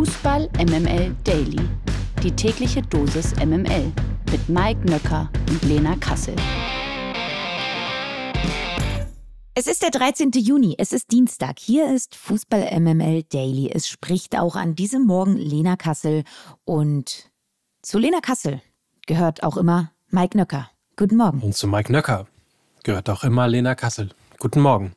Fußball MML Daily. Die tägliche Dosis MML mit Mike Nöcker und Lena Kassel. Es ist der 13. Juni, es ist Dienstag. Hier ist Fußball MML Daily. Es spricht auch an diesem Morgen Lena Kassel und zu Lena Kassel gehört auch immer Mike Nöcker. Guten Morgen. Und zu Mike Nöcker gehört auch immer Lena Kassel. Guten Morgen.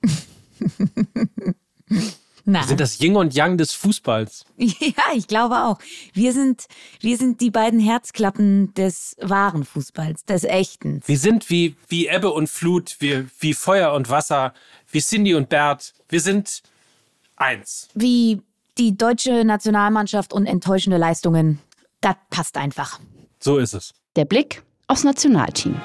Na. Wir sind das Yin und Yang des Fußballs. Ja, ich glaube auch. Wir sind, wir sind die beiden Herzklappen des wahren Fußballs, des echten. Wir sind wie, wie Ebbe und Flut, wir, wie Feuer und Wasser, wie Cindy und Bert. Wir sind eins. Wie die deutsche Nationalmannschaft und enttäuschende Leistungen. Das passt einfach. So ist es. Der Blick aufs Nationalteam.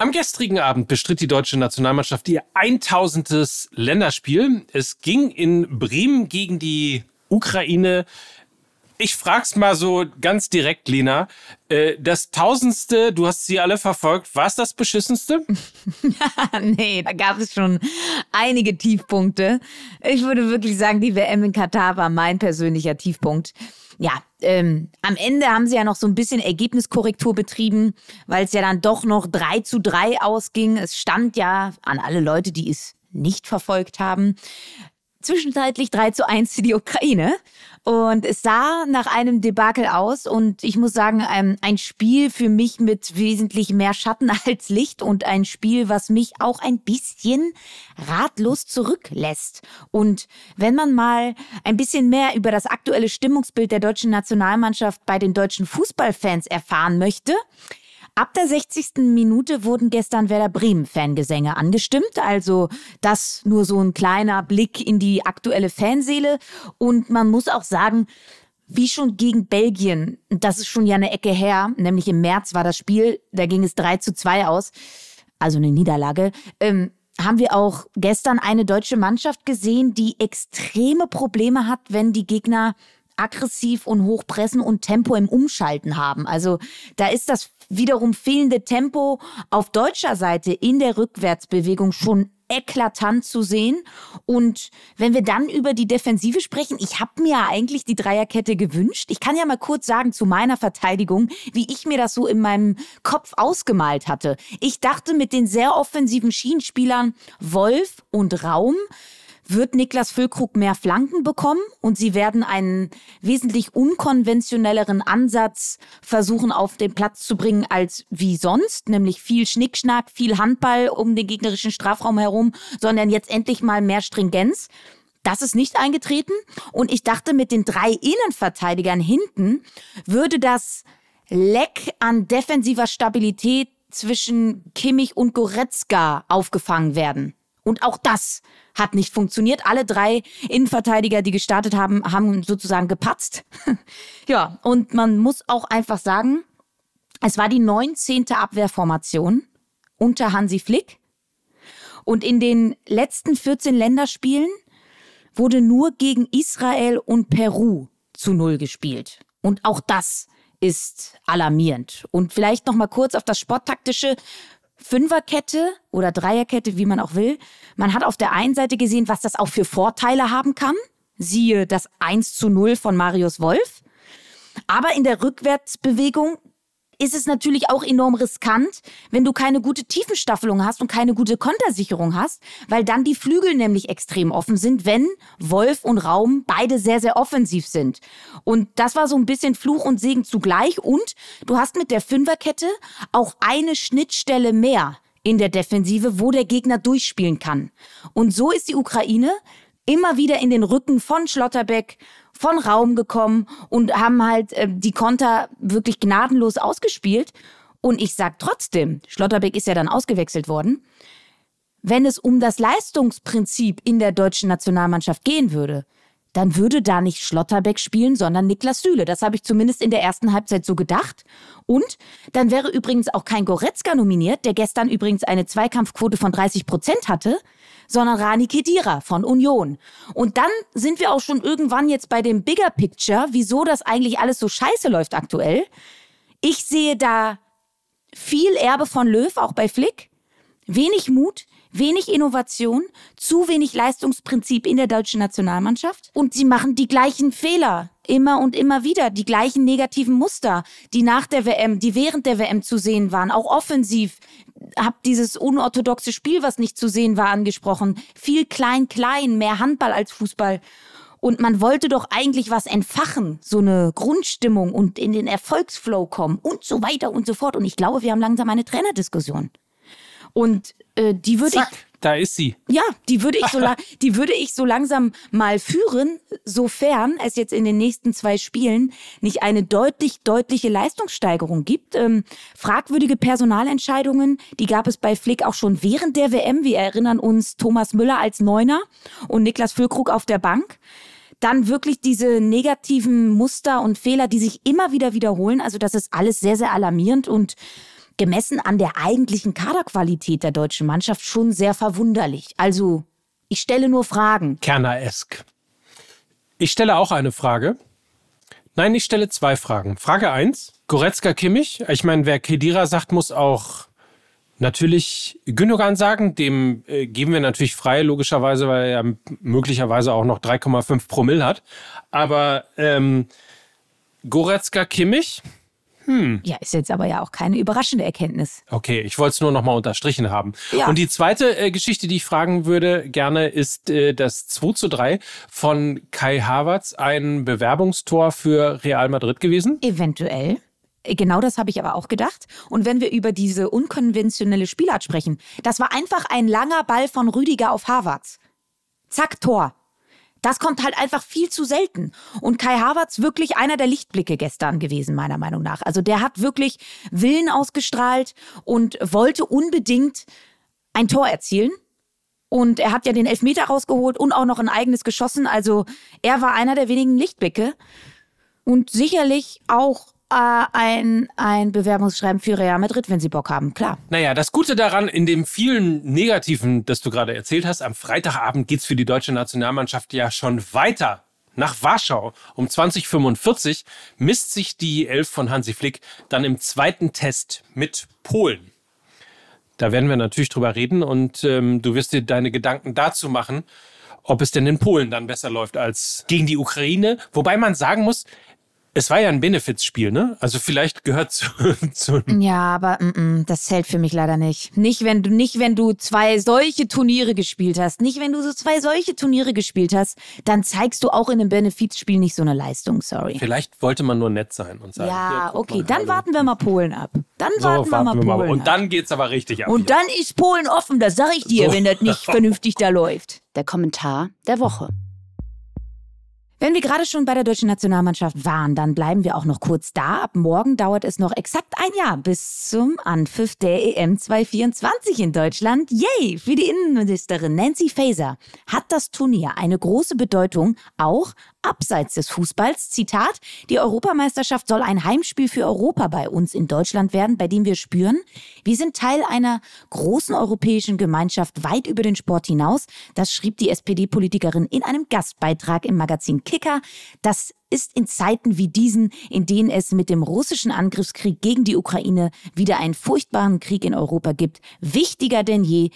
Am gestrigen Abend bestritt die deutsche Nationalmannschaft ihr 1000. Länderspiel. Es ging in Bremen gegen die Ukraine. Ich frag's mal so ganz direkt, Lena. Äh, Das tausendste, du hast sie alle verfolgt, war es das beschissenste? nee, da gab es schon einige Tiefpunkte. Ich würde wirklich sagen, die WM in Katar war mein persönlicher Tiefpunkt. Ja, ähm, am Ende haben sie ja noch so ein bisschen Ergebniskorrektur betrieben, weil es ja dann doch noch 3 zu 3 ausging. Es stand ja an alle Leute, die es nicht verfolgt haben, zwischenzeitlich 3 zu 1 für die Ukraine. Und es sah nach einem Debakel aus. Und ich muss sagen, ein, ein Spiel für mich mit wesentlich mehr Schatten als Licht und ein Spiel, was mich auch ein bisschen ratlos zurücklässt. Und wenn man mal ein bisschen mehr über das aktuelle Stimmungsbild der deutschen Nationalmannschaft bei den deutschen Fußballfans erfahren möchte, Ab der 60. Minute wurden gestern Werder Bremen Fangesänge angestimmt, also das nur so ein kleiner Blick in die aktuelle Fanseele und man muss auch sagen, wie schon gegen Belgien, das ist schon ja eine Ecke her, nämlich im März war das Spiel, da ging es 3 zu 2 aus, also eine Niederlage, ähm, haben wir auch gestern eine deutsche Mannschaft gesehen, die extreme Probleme hat, wenn die Gegner aggressiv und hochpressen und Tempo im Umschalten haben. Also da ist das wiederum fehlende Tempo auf deutscher Seite in der Rückwärtsbewegung schon eklatant zu sehen. Und wenn wir dann über die Defensive sprechen, ich habe mir ja eigentlich die Dreierkette gewünscht. Ich kann ja mal kurz sagen zu meiner Verteidigung, wie ich mir das so in meinem Kopf ausgemalt hatte. Ich dachte mit den sehr offensiven Schienenspielern Wolf und Raum wird Niklas Füllkrug mehr Flanken bekommen und sie werden einen wesentlich unkonventionelleren Ansatz versuchen auf den Platz zu bringen als wie sonst, nämlich viel Schnickschnack, viel Handball um den gegnerischen Strafraum herum, sondern jetzt endlich mal mehr Stringenz. Das ist nicht eingetreten und ich dachte, mit den drei Innenverteidigern hinten würde das Leck an defensiver Stabilität zwischen Kimmich und Goretzka aufgefangen werden. Und auch das hat nicht funktioniert. Alle drei Innenverteidiger, die gestartet haben, haben sozusagen gepatzt. ja, und man muss auch einfach sagen, es war die 19. Abwehrformation unter Hansi Flick. Und in den letzten 14 Länderspielen wurde nur gegen Israel und Peru zu Null gespielt. Und auch das ist alarmierend. Und vielleicht noch mal kurz auf das Sporttaktische. Fünferkette oder Dreierkette, wie man auch will. Man hat auf der einen Seite gesehen, was das auch für Vorteile haben kann. Siehe das 1 zu 0 von Marius Wolf. Aber in der Rückwärtsbewegung ist es natürlich auch enorm riskant, wenn du keine gute Tiefenstaffelung hast und keine gute Kontersicherung hast, weil dann die Flügel nämlich extrem offen sind, wenn Wolf und Raum beide sehr, sehr offensiv sind. Und das war so ein bisschen Fluch und Segen zugleich. Und du hast mit der Fünferkette auch eine Schnittstelle mehr in der Defensive, wo der Gegner durchspielen kann. Und so ist die Ukraine immer wieder in den Rücken von Schlotterbeck, von Raum gekommen und haben halt äh, die Konter wirklich gnadenlos ausgespielt. Und ich sag trotzdem, Schlotterbeck ist ja dann ausgewechselt worden, wenn es um das Leistungsprinzip in der deutschen Nationalmannschaft gehen würde, dann würde da nicht Schlotterbeck spielen, sondern Niklas Süle. Das habe ich zumindest in der ersten Halbzeit so gedacht. Und dann wäre übrigens auch kein Goretzka nominiert, der gestern übrigens eine Zweikampfquote von 30 Prozent hatte, sondern Rani Kedira von Union. Und dann sind wir auch schon irgendwann jetzt bei dem Bigger Picture, wieso das eigentlich alles so scheiße läuft aktuell. Ich sehe da viel Erbe von Löw, auch bei Flick, wenig Mut, wenig Innovation, zu wenig Leistungsprinzip in der deutschen Nationalmannschaft und sie machen die gleichen Fehler immer und immer wieder, die gleichen negativen Muster, die nach der WM, die während der WM zu sehen waren, auch offensiv. Hab dieses unorthodoxe Spiel, was nicht zu sehen war, angesprochen. Viel klein, klein, mehr Handball als Fußball. Und man wollte doch eigentlich was entfachen, so eine Grundstimmung und in den Erfolgsflow kommen und so weiter und so fort. Und ich glaube, wir haben langsam eine Trainerdiskussion. Und äh, die würde ich. Da ist sie. Ja, die würde ich so die würde ich so langsam mal führen, sofern es jetzt in den nächsten zwei Spielen nicht eine deutlich deutliche Leistungssteigerung gibt. Ähm, fragwürdige Personalentscheidungen, die gab es bei Flick auch schon während der WM. Wir erinnern uns Thomas Müller als Neuner und Niklas Füllkrug auf der Bank dann wirklich diese negativen Muster und Fehler, die sich immer wieder wiederholen. Also das ist alles sehr, sehr alarmierend und gemessen an der eigentlichen Kaderqualität der deutschen Mannschaft schon sehr verwunderlich. Also, ich stelle nur Fragen. Kerner-esk. Ich stelle auch eine Frage. Nein, ich stelle zwei Fragen. Frage 1, Goretzka Kimmich. Ich meine, wer Kedira sagt, muss auch natürlich Gündogan sagen. Dem äh, geben wir natürlich frei, logischerweise, weil er möglicherweise auch noch 3,5 Promille hat. Aber ähm, Goretzka Kimmich, hm. Ja, ist jetzt aber ja auch keine überraschende Erkenntnis. Okay, ich wollte es nur noch mal unterstrichen haben. Ja. Und die zweite äh, Geschichte, die ich fragen würde gerne, ist äh, das 2 zu 3 von Kai Havertz ein Bewerbungstor für Real Madrid gewesen? Eventuell. Äh, genau das habe ich aber auch gedacht. Und wenn wir über diese unkonventionelle Spielart sprechen, das war einfach ein langer Ball von Rüdiger auf Havertz. Zack, Tor. Das kommt halt einfach viel zu selten. Und Kai Havertz wirklich einer der Lichtblicke gestern gewesen, meiner Meinung nach. Also der hat wirklich Willen ausgestrahlt und wollte unbedingt ein Tor erzielen. Und er hat ja den Elfmeter rausgeholt und auch noch ein eigenes geschossen. Also er war einer der wenigen Lichtblicke. Und sicherlich auch äh, ein, ein Bewerbungsschreiben für Real Madrid, wenn sie Bock haben, klar. Naja, das Gute daran, in dem vielen Negativen, das du gerade erzählt hast, am Freitagabend geht es für die deutsche Nationalmannschaft ja schon weiter. Nach Warschau um 2045 misst sich die Elf von Hansi Flick dann im zweiten Test mit Polen. Da werden wir natürlich drüber reden und ähm, du wirst dir deine Gedanken dazu machen, ob es denn in Polen dann besser läuft als gegen die Ukraine. Wobei man sagen muss, es war ja ein Benefizspiel, ne? Also vielleicht gehört zu. zu ja, aber mm, mm, das zählt für mich leider nicht. Nicht wenn du nicht wenn du zwei solche Turniere gespielt hast, nicht wenn du so zwei solche Turniere gespielt hast, dann zeigst du auch in einem Benefizspiel nicht so eine Leistung. Sorry. Vielleicht wollte man nur nett sein und sagen. Ja, okay, mal, dann hallo. warten wir mal Polen ab. Dann so, warten, wir mal wir Polen mal. Und dann geht's aber richtig ab. Und hier. dann ist Polen offen, das sag ich dir, so. wenn das nicht vernünftig da läuft. Der Kommentar der Woche. Wenn wir gerade schon bei der deutschen Nationalmannschaft waren, dann bleiben wir auch noch kurz da. Ab morgen dauert es noch exakt ein Jahr bis zum Anpfiff der EM 2024 in Deutschland. Yay! Für die Innenministerin Nancy Faeser hat das Turnier eine große Bedeutung, auch abseits des Fußballs. Zitat, die Europameisterschaft soll ein Heimspiel für Europa bei uns in Deutschland werden, bei dem wir spüren, wir sind Teil einer großen europäischen Gemeinschaft weit über den Sport hinaus. Das schrieb die SPD-Politikerin in einem Gastbeitrag im Magazin Kicker. Das ist in Zeiten wie diesen, in denen es mit dem russischen Angriffskrieg gegen die Ukraine wieder einen furchtbaren Krieg in Europa gibt, wichtiger denn je,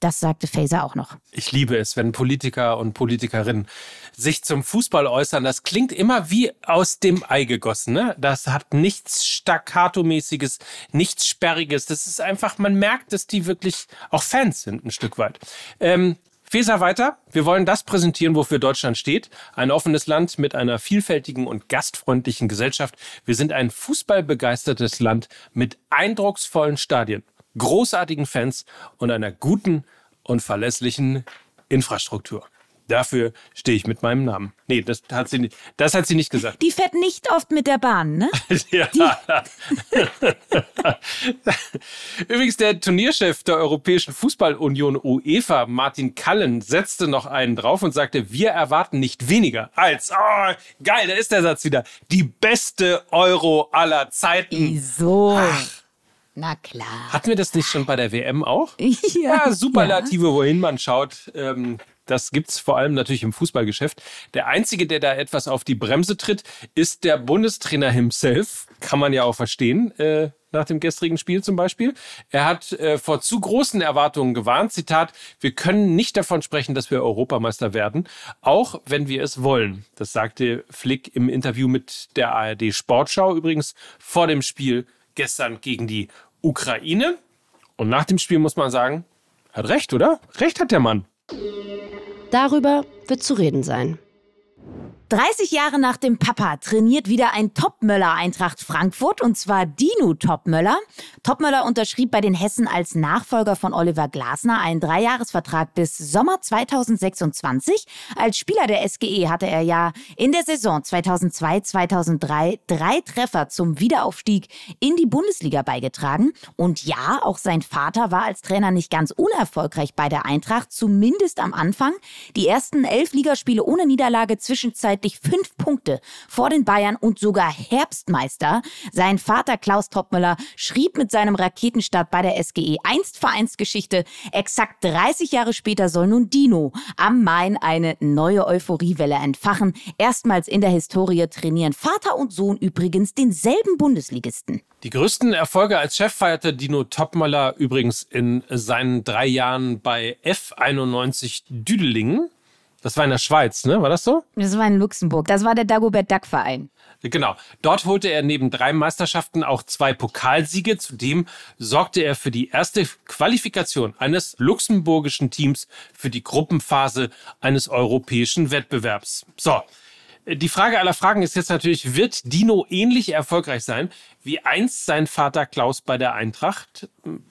das sagte Faser auch noch. Ich liebe es, wenn Politiker und Politikerinnen sich zum Fußball äußern. Das klingt immer wie aus dem Ei gegossen. Ne? Das hat nichts Staccato-mäßiges, nichts Sperriges. Das ist einfach, man merkt, dass die wirklich auch Fans sind, ein Stück weit. Ähm, Feser weiter. Wir wollen das präsentieren, wofür Deutschland steht. Ein offenes Land mit einer vielfältigen und gastfreundlichen Gesellschaft. Wir sind ein fußballbegeistertes Land mit eindrucksvollen Stadien großartigen Fans und einer guten und verlässlichen Infrastruktur. Dafür stehe ich mit meinem Namen. Nee, das hat sie nicht, das hat sie nicht gesagt. Die fährt nicht oft mit der Bahn, ne? ja. Übrigens, der Turnierchef der Europäischen Fußballunion UEFA, Martin Kallen, setzte noch einen drauf und sagte, wir erwarten nicht weniger als, oh, geil, da ist der Satz wieder, die beste Euro aller Zeiten. Wieso? Ach, na klar. Hatten wir das nicht schon bei der WM auch? ja, ja Superlative, ja. wohin man schaut. Ähm, das es vor allem natürlich im Fußballgeschäft. Der Einzige, der da etwas auf die Bremse tritt, ist der Bundestrainer himself. Kann man ja auch verstehen. Äh, nach dem gestrigen Spiel zum Beispiel. Er hat äh, vor zu großen Erwartungen gewarnt. Zitat, wir können nicht davon sprechen, dass wir Europameister werden, auch wenn wir es wollen. Das sagte Flick im Interview mit der ARD Sportschau übrigens vor dem Spiel gestern gegen die Ukraine. Und nach dem Spiel muss man sagen, hat recht, oder? Recht hat der Mann. Darüber wird zu reden sein. 30 Jahre nach dem Papa trainiert wieder ein Topmöller Eintracht Frankfurt und zwar Dino Topmöller. Topmöller unterschrieb bei den Hessen als Nachfolger von Oliver Glasner einen Dreijahresvertrag bis Sommer 2026. Als Spieler der SGE hatte er ja in der Saison 2002-2003 drei Treffer zum Wiederaufstieg in die Bundesliga beigetragen. Und ja, auch sein Vater war als Trainer nicht ganz unerfolgreich bei der Eintracht, zumindest am Anfang. Die ersten elf Ligaspiele ohne Niederlage zwischenzeitlich zwischenzeitlich fünf Punkte vor den Bayern und sogar Herbstmeister. Sein Vater Klaus Toppmüller schrieb mit seinem Raketenstart bei der SGE einst Vereinsgeschichte. Exakt 30 Jahre später soll nun Dino am Main eine neue Euphoriewelle entfachen. Erstmals in der Historie trainieren Vater und Sohn übrigens denselben Bundesligisten. Die größten Erfolge als Chef feierte Dino Topmöller übrigens in seinen drei Jahren bei F91 Düdelingen. Das war in der Schweiz, ne? War das so? Das war in Luxemburg. Das war der Dagobert Duck Verein. Genau. Dort holte er neben drei Meisterschaften auch zwei Pokalsiege. Zudem sorgte er für die erste Qualifikation eines luxemburgischen Teams für die Gruppenphase eines europäischen Wettbewerbs. So. Die Frage aller Fragen ist jetzt natürlich, wird Dino ähnlich erfolgreich sein wie einst sein Vater Klaus bei der Eintracht?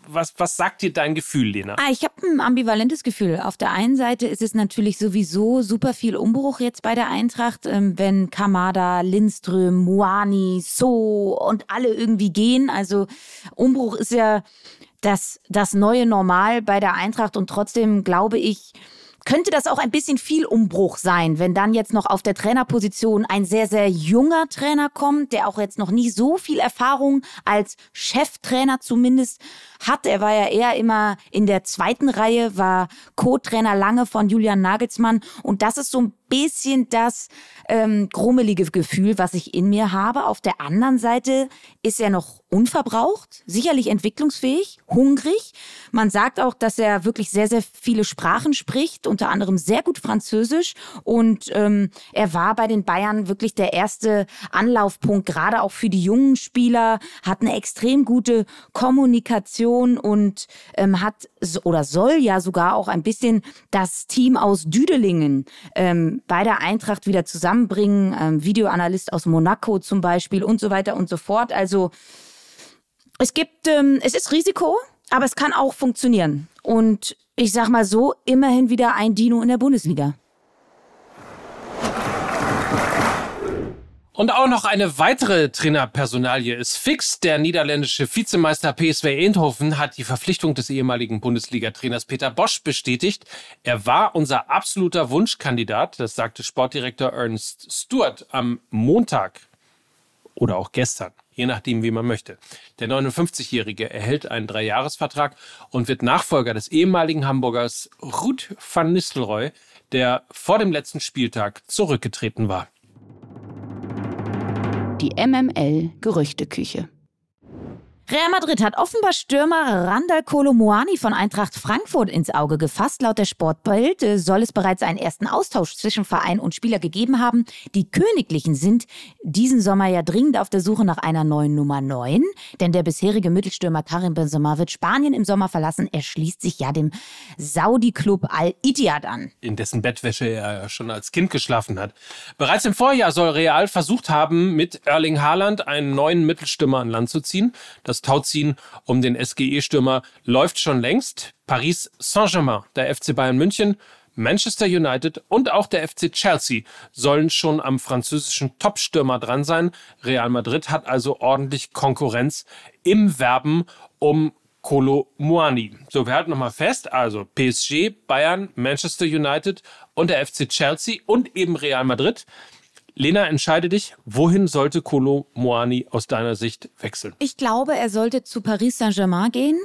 Was, was sagt dir dein Gefühl, Lena? Ah, ich habe ein ambivalentes Gefühl. Auf der einen Seite ist es natürlich sowieso super viel Umbruch jetzt bei der Eintracht, ähm, wenn Kamada, Lindström, Moani, So und alle irgendwie gehen. Also Umbruch ist ja das, das neue Normal bei der Eintracht und trotzdem glaube ich, könnte das auch ein bisschen viel Umbruch sein, wenn dann jetzt noch auf der Trainerposition ein sehr, sehr junger Trainer kommt, der auch jetzt noch nie so viel Erfahrung als Cheftrainer zumindest hat. Er war ja eher immer in der zweiten Reihe, war Co-Trainer lange von Julian Nagelsmann. Und das ist so ein bisschen das ähm, grummelige Gefühl, was ich in mir habe. Auf der anderen Seite ist er noch unverbraucht, sicherlich entwicklungsfähig, hungrig. Man sagt auch, dass er wirklich sehr, sehr viele Sprachen spricht, unter anderem sehr gut Französisch. Und ähm, er war bei den Bayern wirklich der erste Anlaufpunkt, gerade auch für die jungen Spieler, hat eine extrem gute Kommunikation und ähm, hat oder soll ja sogar auch ein bisschen das Team aus Düdelingen ähm, bei der Eintracht wieder zusammenbringen. Ähm, Videoanalyst aus Monaco zum Beispiel und so weiter und so fort. Also es gibt, ähm, es ist Risiko, aber es kann auch funktionieren. Und ich sag mal so, immerhin wieder ein Dino in der Bundesliga. Und auch noch eine weitere Trainerpersonalie ist fix. Der niederländische Vizemeister PSV Eindhoven hat die Verpflichtung des ehemaligen Bundesliga-Trainers Peter Bosch bestätigt. Er war unser absoluter Wunschkandidat, das sagte Sportdirektor Ernst Stewart am Montag oder auch gestern, je nachdem, wie man möchte. Der 59-Jährige erhält einen Dreijahresvertrag und wird Nachfolger des ehemaligen Hamburgers Ruud van Nistelrooy, der vor dem letzten Spieltag zurückgetreten war die MML Gerüchteküche. Real Madrid hat offenbar Stürmer Randall Colomuani von Eintracht Frankfurt ins Auge gefasst. Laut der Sportbild äh, soll es bereits einen ersten Austausch zwischen Verein und Spieler gegeben haben. Die Königlichen sind diesen Sommer ja dringend auf der Suche nach einer neuen Nummer 9, denn der bisherige Mittelstürmer Karim Benzema wird Spanien im Sommer verlassen. Er schließt sich ja dem Saudi-Club Al-Ittihad an. In dessen Bettwäsche er schon als Kind geschlafen hat. Bereits im Vorjahr soll Real versucht haben, mit Erling Haaland einen neuen Mittelstürmer an Land zu ziehen. Das Tauziehen um den SGE-Stürmer läuft schon längst. Paris Saint-Germain, der FC Bayern München, Manchester United und auch der FC Chelsea sollen schon am französischen Top-Stürmer dran sein. Real Madrid hat also ordentlich Konkurrenz im Werben um Kolo Muani. So, wir halten nochmal fest, also PSG, Bayern, Manchester United und der FC Chelsea und eben Real Madrid. Lena, entscheide dich, wohin sollte Kolo Moani aus deiner Sicht wechseln? Ich glaube, er sollte zu Paris Saint-Germain gehen.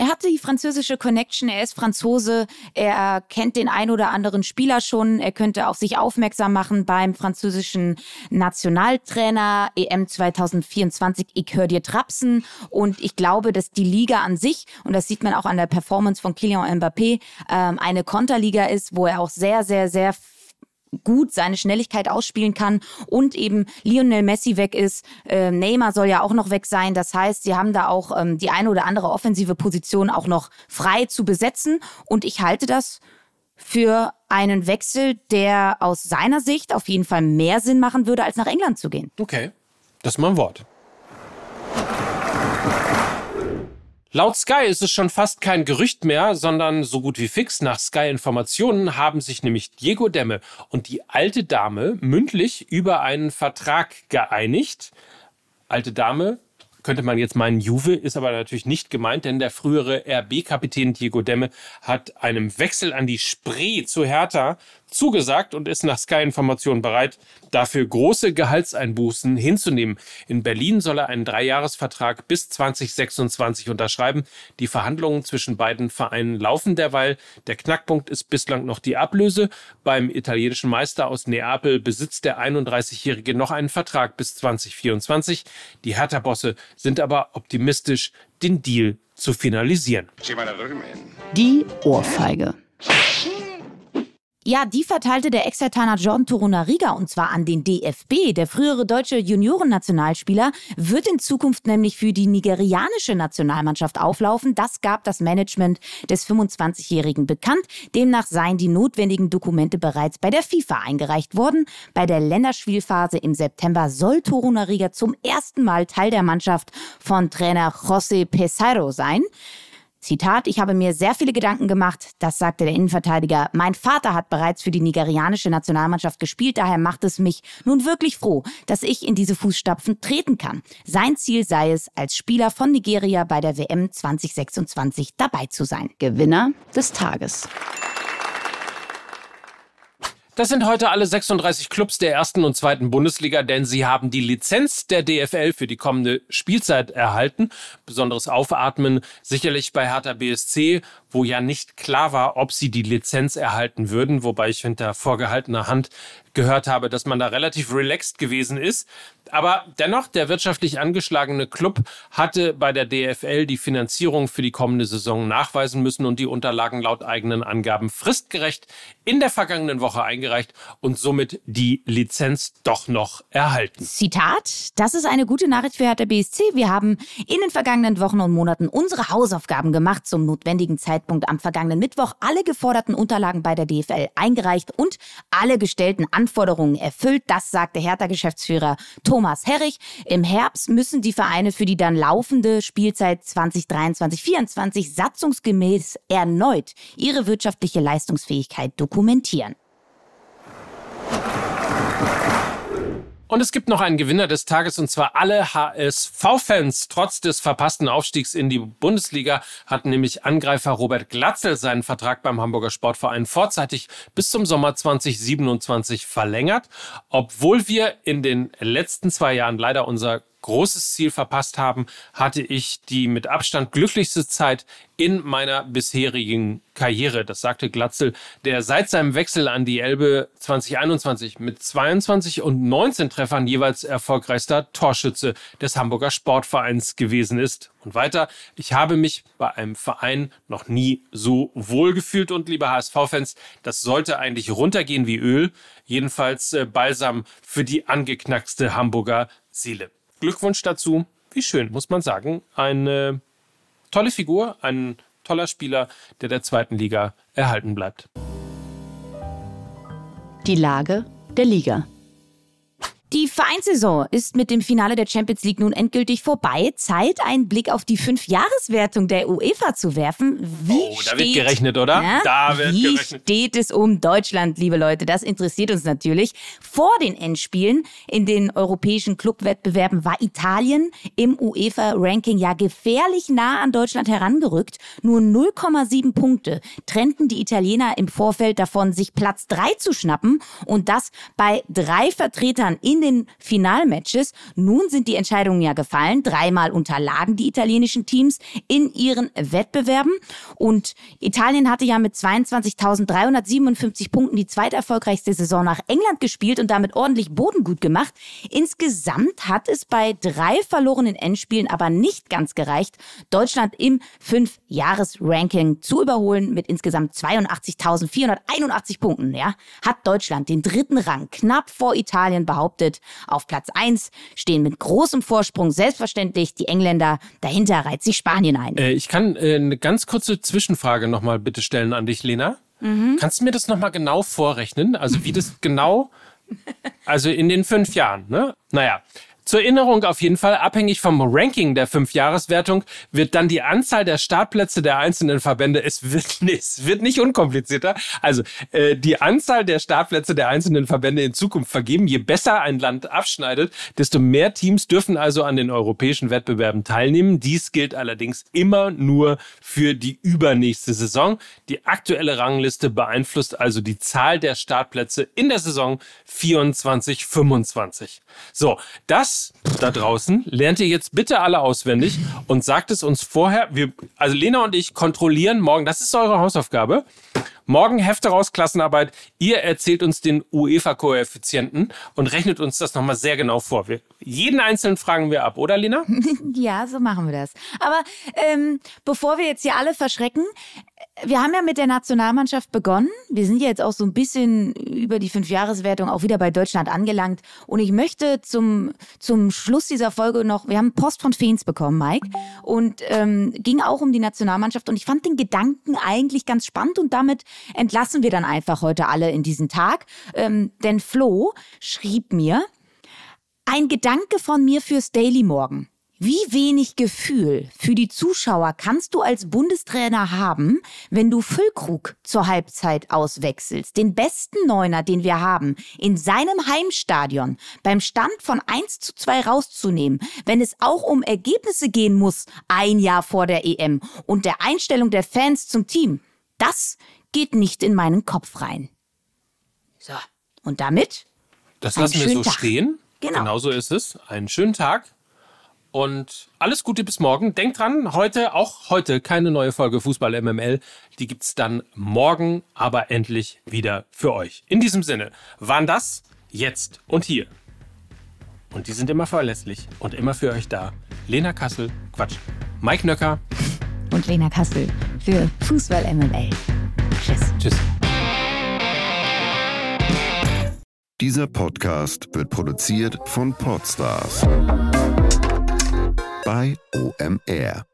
Er hat die französische Connection, er ist Franzose, er kennt den ein oder anderen Spieler schon, er könnte auf sich aufmerksam machen beim französischen Nationaltrainer EM 2024. Ich höre dir trapsen und ich glaube, dass die Liga an sich, und das sieht man auch an der Performance von Kylian Mbappé, ähm, eine Konterliga ist, wo er auch sehr, sehr, sehr gut seine Schnelligkeit ausspielen kann und eben Lionel Messi weg ist. Äh, Neymar soll ja auch noch weg sein. Das heißt, sie haben da auch ähm, die eine oder andere offensive Position auch noch frei zu besetzen. Und ich halte das für einen Wechsel, der aus seiner Sicht auf jeden Fall mehr Sinn machen würde, als nach England zu gehen. Okay, das ist mein Wort. Laut Sky ist es schon fast kein Gerücht mehr, sondern so gut wie fix. Nach Sky-Informationen haben sich nämlich Diego Demme und die alte Dame mündlich über einen Vertrag geeinigt. Alte Dame könnte man jetzt meinen, Juve ist aber natürlich nicht gemeint, denn der frühere RB-Kapitän Diego Demme hat einem Wechsel an die Spree zu Hertha zugesagt und ist nach Sky-Informationen bereit, dafür große Gehaltseinbußen hinzunehmen. In Berlin soll er einen Dreijahresvertrag bis 2026 unterschreiben. Die Verhandlungen zwischen beiden Vereinen laufen derweil. Der Knackpunkt ist bislang noch die Ablöse. Beim italienischen Meister aus Neapel besitzt der 31-Jährige noch einen Vertrag bis 2024. Die Hertha-Bosse sind aber optimistisch, den Deal zu finalisieren. Die Ohrfeige. Ja, die verteilte der Exertaner John Torunariga und zwar an den DFB. Der frühere deutsche Juniorennationalspieler wird in Zukunft nämlich für die nigerianische Nationalmannschaft auflaufen. Das gab das Management des 25-Jährigen bekannt. Demnach seien die notwendigen Dokumente bereits bei der FIFA eingereicht worden. Bei der Länderspielphase im September soll Torunariga zum ersten Mal Teil der Mannschaft von Trainer José Pesaro sein. Zitat, ich habe mir sehr viele Gedanken gemacht, das sagte der Innenverteidiger. Mein Vater hat bereits für die nigerianische Nationalmannschaft gespielt, daher macht es mich nun wirklich froh, dass ich in diese Fußstapfen treten kann. Sein Ziel sei es, als Spieler von Nigeria bei der WM 2026 dabei zu sein. Gewinner des Tages. Das sind heute alle 36 Clubs der ersten und zweiten Bundesliga, denn sie haben die Lizenz der DFL für die kommende Spielzeit erhalten. Besonderes Aufatmen sicherlich bei Hertha BSC, wo ja nicht klar war, ob sie die Lizenz erhalten würden, wobei ich hinter vorgehaltener Hand gehört habe, dass man da relativ relaxed gewesen ist. Aber dennoch, der wirtschaftlich angeschlagene Club hatte bei der DFL die Finanzierung für die kommende Saison nachweisen müssen und die Unterlagen laut eigenen Angaben fristgerecht in der vergangenen Woche eingereicht und somit die Lizenz doch noch erhalten. Zitat, das ist eine gute Nachricht für Hertha BSC. Wir haben in den vergangenen Wochen und Monaten unsere Hausaufgaben gemacht zum notwendigen Zeitpunkt am vergangenen Mittwoch alle geforderten Unterlagen bei der DFL eingereicht und alle gestellten Anforderungen erfüllt. Das sagte Hertha-Geschäftsführer Thomas Herrich. Im Herbst müssen die Vereine für die dann laufende Spielzeit 2023-24 satzungsgemäß erneut ihre wirtschaftliche Leistungsfähigkeit dokumentieren. Und es gibt noch einen Gewinner des Tages und zwar alle HSV-Fans. Trotz des verpassten Aufstiegs in die Bundesliga hat nämlich Angreifer Robert Glatzel seinen Vertrag beim Hamburger Sportverein vorzeitig bis zum Sommer 2027 verlängert. Obwohl wir in den letzten zwei Jahren leider unser großes Ziel verpasst haben, hatte ich die mit Abstand glücklichste Zeit in meiner bisherigen Karriere. Das sagte Glatzel, der seit seinem Wechsel an die Elbe 2021 mit 22 und 19 Treffern jeweils erfolgreichster Torschütze des Hamburger Sportvereins gewesen ist. Und weiter, ich habe mich bei einem Verein noch nie so wohl gefühlt und liebe HSV-Fans, das sollte eigentlich runtergehen wie Öl. Jedenfalls äh, Balsam für die angeknackste Hamburger Seele. Glückwunsch dazu. Wie schön, muss man sagen. Eine tolle Figur, ein toller Spieler, der der zweiten Liga erhalten bleibt. Die Lage der Liga. Die Vereinssaison ist mit dem Finale der Champions League nun endgültig vorbei. Zeit, einen Blick auf die Fünfjahreswertung der UEFA zu werfen. Wie oh, da steht, wird gerechnet, oder? Ja, da wird wie gerechnet. steht es um Deutschland, liebe Leute? Das interessiert uns natürlich. Vor den Endspielen in den europäischen Clubwettbewerben war Italien im UEFA-Ranking ja gefährlich nah an Deutschland herangerückt. Nur 0,7 Punkte trennten die Italiener im Vorfeld davon, sich Platz 3 zu schnappen. Und das bei drei Vertretern in in den Finalmatches. Nun sind die Entscheidungen ja gefallen. Dreimal unterlagen die italienischen Teams in ihren Wettbewerben. Und Italien hatte ja mit 22.357 Punkten die zweiterfolgreichste Saison nach England gespielt und damit ordentlich Boden gut gemacht. Insgesamt hat es bei drei verlorenen Endspielen aber nicht ganz gereicht, Deutschland im Fünf-Jahres-Ranking zu überholen mit insgesamt 82.481 Punkten. Ja, hat Deutschland den dritten Rang knapp vor Italien behauptet. Auf Platz 1 stehen mit großem Vorsprung selbstverständlich die Engländer. Dahinter reiht sich Spanien ein. Äh, ich kann äh, eine ganz kurze Zwischenfrage nochmal bitte stellen an dich, Lena. Mhm. Kannst du mir das nochmal genau vorrechnen? Also wie das genau, also in den fünf Jahren, ne? Naja, zur Erinnerung auf jeden Fall, abhängig vom Ranking der Fünfjahreswertung, wird dann die Anzahl der Startplätze der einzelnen Verbände, es wird, es wird nicht unkomplizierter, also äh, die Anzahl der Startplätze der einzelnen Verbände in Zukunft vergeben. Je besser ein Land abschneidet, desto mehr Teams dürfen also an den europäischen Wettbewerben teilnehmen. Dies gilt allerdings immer nur für die übernächste Saison. Die aktuelle Rangliste beeinflusst also die Zahl der Startplätze in der Saison 24-25. So, das da draußen lernt ihr jetzt bitte alle auswendig und sagt es uns vorher. Wir, also Lena und ich kontrollieren morgen, das ist eure Hausaufgabe. Morgen Hefte raus, Klassenarbeit. Ihr erzählt uns den UEFA-Koeffizienten und rechnet uns das nochmal sehr genau vor. Wir, jeden einzelnen fragen wir ab, oder Lena? ja, so machen wir das. Aber ähm, bevor wir jetzt hier alle verschrecken, wir haben ja mit der Nationalmannschaft begonnen. Wir sind ja jetzt auch so ein bisschen über die Fünfjahreswertung auch wieder bei Deutschland angelangt. Und ich möchte zum, zum Schluss dieser Folge noch, wir haben Post von Feens bekommen, Mike. Und ähm, ging auch um die Nationalmannschaft. Und ich fand den Gedanken eigentlich ganz spannend. Und damit entlassen wir dann einfach heute alle in diesen Tag. Ähm, denn Flo schrieb mir, ein Gedanke von mir fürs Daily Morgen. Wie wenig Gefühl für die Zuschauer kannst du als Bundestrainer haben, wenn du Füllkrug zur Halbzeit auswechselst, den besten Neuner, den wir haben, in seinem Heimstadion beim Stand von 1 zu 2 rauszunehmen, wenn es auch um Ergebnisse gehen muss, ein Jahr vor der EM und der Einstellung der Fans zum Team. Das geht nicht in meinen Kopf rein. So, und damit? Das lassen wir so Tag. stehen. Genau. Genau so ist es. Einen schönen Tag. Und alles Gute bis morgen. Denkt dran, heute, auch heute, keine neue Folge Fußball MML. Die gibt es dann morgen, aber endlich wieder für euch. In diesem Sinne, waren das jetzt und hier. Und die sind immer verlässlich und immer für euch da. Lena Kassel, Quatsch, Mike Nöcker. Und Lena Kassel für Fußball MML. Tschüss. Tschüss. Dieser Podcast wird produziert von Podstars bei OMR.